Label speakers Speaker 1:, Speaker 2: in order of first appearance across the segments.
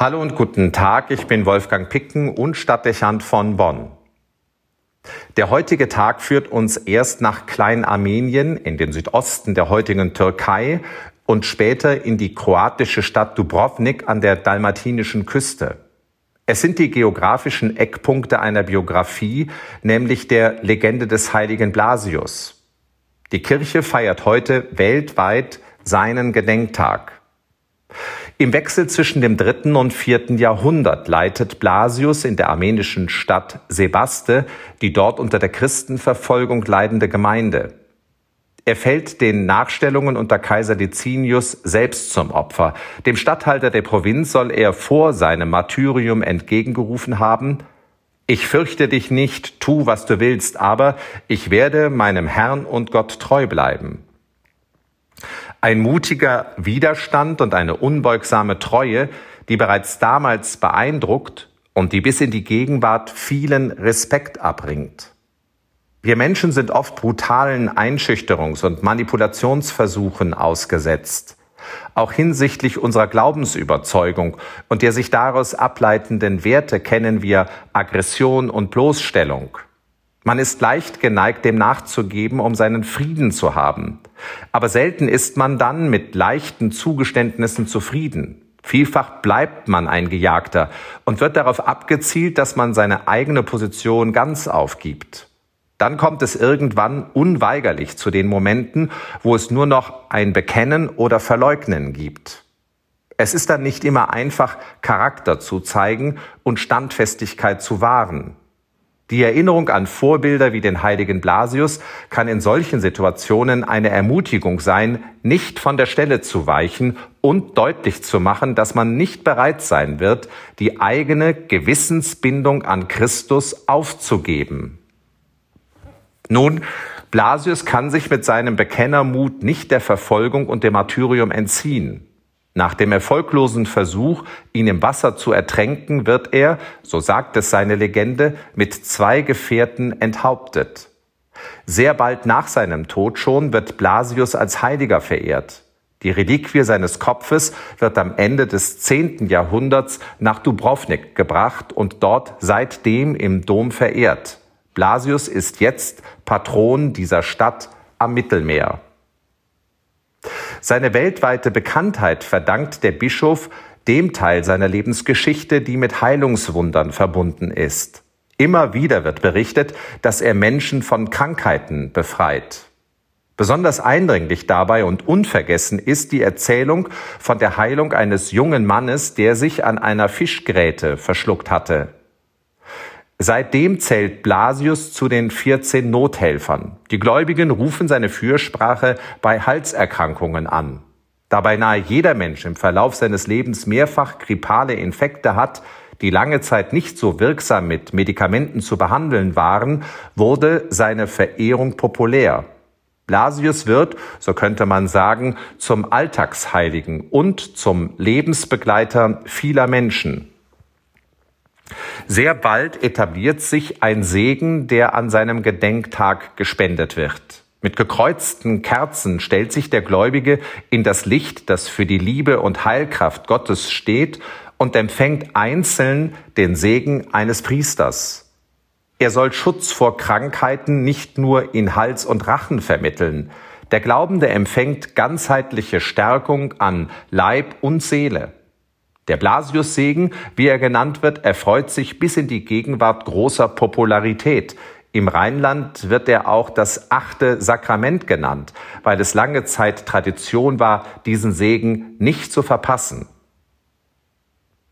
Speaker 1: Hallo und guten Tag, ich bin Wolfgang Picken und Stadtdechant von Bonn. Der heutige Tag führt uns erst nach Klein-Armenien in den Südosten der heutigen Türkei und später in die kroatische Stadt Dubrovnik an der dalmatinischen Küste. Es sind die geografischen Eckpunkte einer Biografie, nämlich der Legende des heiligen Blasius. Die Kirche feiert heute weltweit seinen Gedenktag. Im Wechsel zwischen dem dritten und vierten Jahrhundert leitet Blasius in der armenischen Stadt Sebaste die dort unter der Christenverfolgung leidende Gemeinde. Er fällt den Nachstellungen unter Kaiser Licinius selbst zum Opfer. Dem Statthalter der Provinz soll er vor seinem Martyrium entgegengerufen haben, ich fürchte dich nicht, tu, was du willst, aber ich werde meinem Herrn und Gott treu bleiben. Ein mutiger Widerstand und eine unbeugsame Treue, die bereits damals beeindruckt und die bis in die Gegenwart vielen Respekt abbringt. Wir Menschen sind oft brutalen Einschüchterungs- und Manipulationsversuchen ausgesetzt, auch hinsichtlich unserer Glaubensüberzeugung und der sich daraus ableitenden Werte kennen wir Aggression und Bloßstellung. Man ist leicht geneigt, dem nachzugeben, um seinen Frieden zu haben. Aber selten ist man dann mit leichten Zugeständnissen zufrieden. Vielfach bleibt man ein Gejagter und wird darauf abgezielt, dass man seine eigene Position ganz aufgibt. Dann kommt es irgendwann unweigerlich zu den Momenten, wo es nur noch ein Bekennen oder Verleugnen gibt. Es ist dann nicht immer einfach, Charakter zu zeigen und Standfestigkeit zu wahren. Die Erinnerung an Vorbilder wie den heiligen Blasius kann in solchen Situationen eine Ermutigung sein, nicht von der Stelle zu weichen und deutlich zu machen, dass man nicht bereit sein wird, die eigene Gewissensbindung an Christus aufzugeben. Nun, Blasius kann sich mit seinem Bekennermut nicht der Verfolgung und dem Martyrium entziehen. Nach dem erfolglosen Versuch, ihn im Wasser zu ertränken, wird er, so sagt es seine Legende, mit zwei Gefährten enthauptet. Sehr bald nach seinem Tod schon wird Blasius als Heiliger verehrt. Die Reliquie seines Kopfes wird am Ende des zehnten Jahrhunderts nach Dubrovnik gebracht und dort seitdem im Dom verehrt. Blasius ist jetzt Patron dieser Stadt am Mittelmeer. Seine weltweite Bekanntheit verdankt der Bischof dem Teil seiner Lebensgeschichte, die mit Heilungswundern verbunden ist. Immer wieder wird berichtet, dass er Menschen von Krankheiten befreit. Besonders eindringlich dabei und unvergessen ist die Erzählung von der Heilung eines jungen Mannes, der sich an einer Fischgräte verschluckt hatte. Seitdem zählt Blasius zu den 14 Nothelfern. Die Gläubigen rufen seine Fürsprache bei Halserkrankungen an. Da beinahe jeder Mensch im Verlauf seines Lebens mehrfach grippale Infekte hat, die lange Zeit nicht so wirksam mit Medikamenten zu behandeln waren, wurde seine Verehrung populär. Blasius wird, so könnte man sagen, zum Alltagsheiligen und zum Lebensbegleiter vieler Menschen. Sehr bald etabliert sich ein Segen, der an seinem Gedenktag gespendet wird. Mit gekreuzten Kerzen stellt sich der Gläubige in das Licht, das für die Liebe und Heilkraft Gottes steht, und empfängt einzeln den Segen eines Priesters. Er soll Schutz vor Krankheiten nicht nur in Hals und Rachen vermitteln. Der Glaubende empfängt ganzheitliche Stärkung an Leib und Seele. Der Blasiussegen, wie er genannt wird, erfreut sich bis in die Gegenwart großer Popularität. Im Rheinland wird er auch das achte Sakrament genannt, weil es lange Zeit Tradition war, diesen Segen nicht zu verpassen.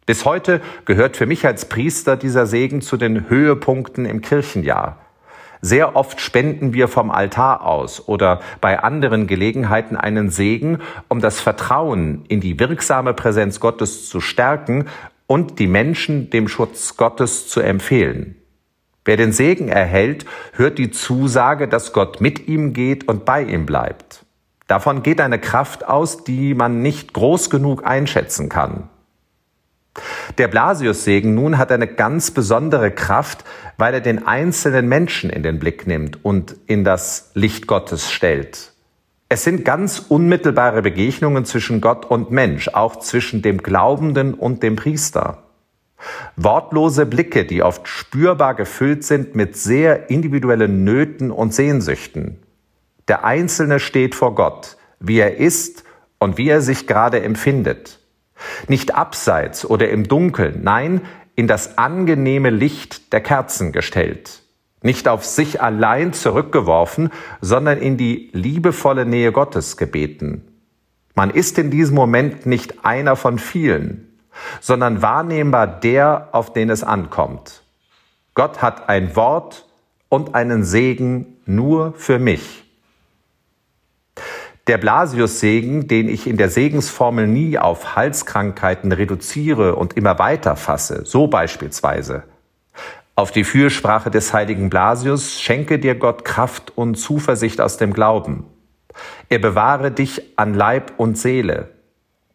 Speaker 1: Bis heute gehört für mich als Priester dieser Segen zu den Höhepunkten im Kirchenjahr. Sehr oft spenden wir vom Altar aus oder bei anderen Gelegenheiten einen Segen, um das Vertrauen in die wirksame Präsenz Gottes zu stärken und die Menschen dem Schutz Gottes zu empfehlen. Wer den Segen erhält, hört die Zusage, dass Gott mit ihm geht und bei ihm bleibt. Davon geht eine Kraft aus, die man nicht groß genug einschätzen kann. Der Blasiussegen nun hat eine ganz besondere Kraft, weil er den einzelnen Menschen in den Blick nimmt und in das Licht Gottes stellt. Es sind ganz unmittelbare Begegnungen zwischen Gott und Mensch, auch zwischen dem Glaubenden und dem Priester. Wortlose Blicke, die oft spürbar gefüllt sind mit sehr individuellen Nöten und Sehnsüchten. Der Einzelne steht vor Gott, wie er ist und wie er sich gerade empfindet. Nicht abseits oder im Dunkeln, nein, in das angenehme Licht der Kerzen gestellt. Nicht auf sich allein zurückgeworfen, sondern in die liebevolle Nähe Gottes gebeten. Man ist in diesem Moment nicht einer von vielen, sondern wahrnehmbar der, auf den es ankommt. Gott hat ein Wort und einen Segen nur für mich. Der Blasius-Segen, den ich in der Segensformel nie auf Halskrankheiten reduziere und immer weiter fasse, so beispielsweise. Auf die Fürsprache des heiligen Blasius schenke dir Gott Kraft und Zuversicht aus dem Glauben. Er bewahre dich an Leib und Seele.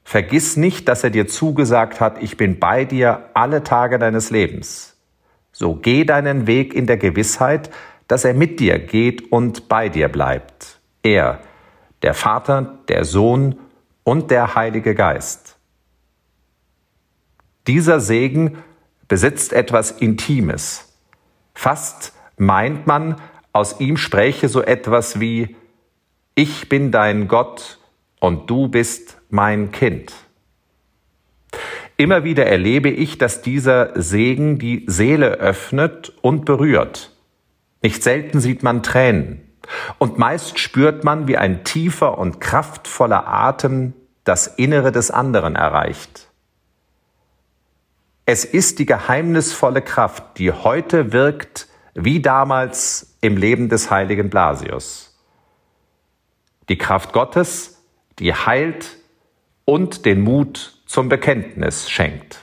Speaker 1: Vergiss nicht, dass er dir zugesagt hat, ich bin bei dir alle Tage deines Lebens. So geh deinen Weg in der Gewissheit, dass er mit dir geht und bei dir bleibt. Er, der Vater, der Sohn und der Heilige Geist. Dieser Segen besitzt etwas Intimes. Fast meint man, aus ihm spräche so etwas wie Ich bin dein Gott und du bist mein Kind. Immer wieder erlebe ich, dass dieser Segen die Seele öffnet und berührt. Nicht selten sieht man Tränen. Und meist spürt man, wie ein tiefer und kraftvoller Atem das Innere des anderen erreicht. Es ist die geheimnisvolle Kraft, die heute wirkt wie damals im Leben des heiligen Blasius. Die Kraft Gottes, die heilt und den Mut zum Bekenntnis schenkt.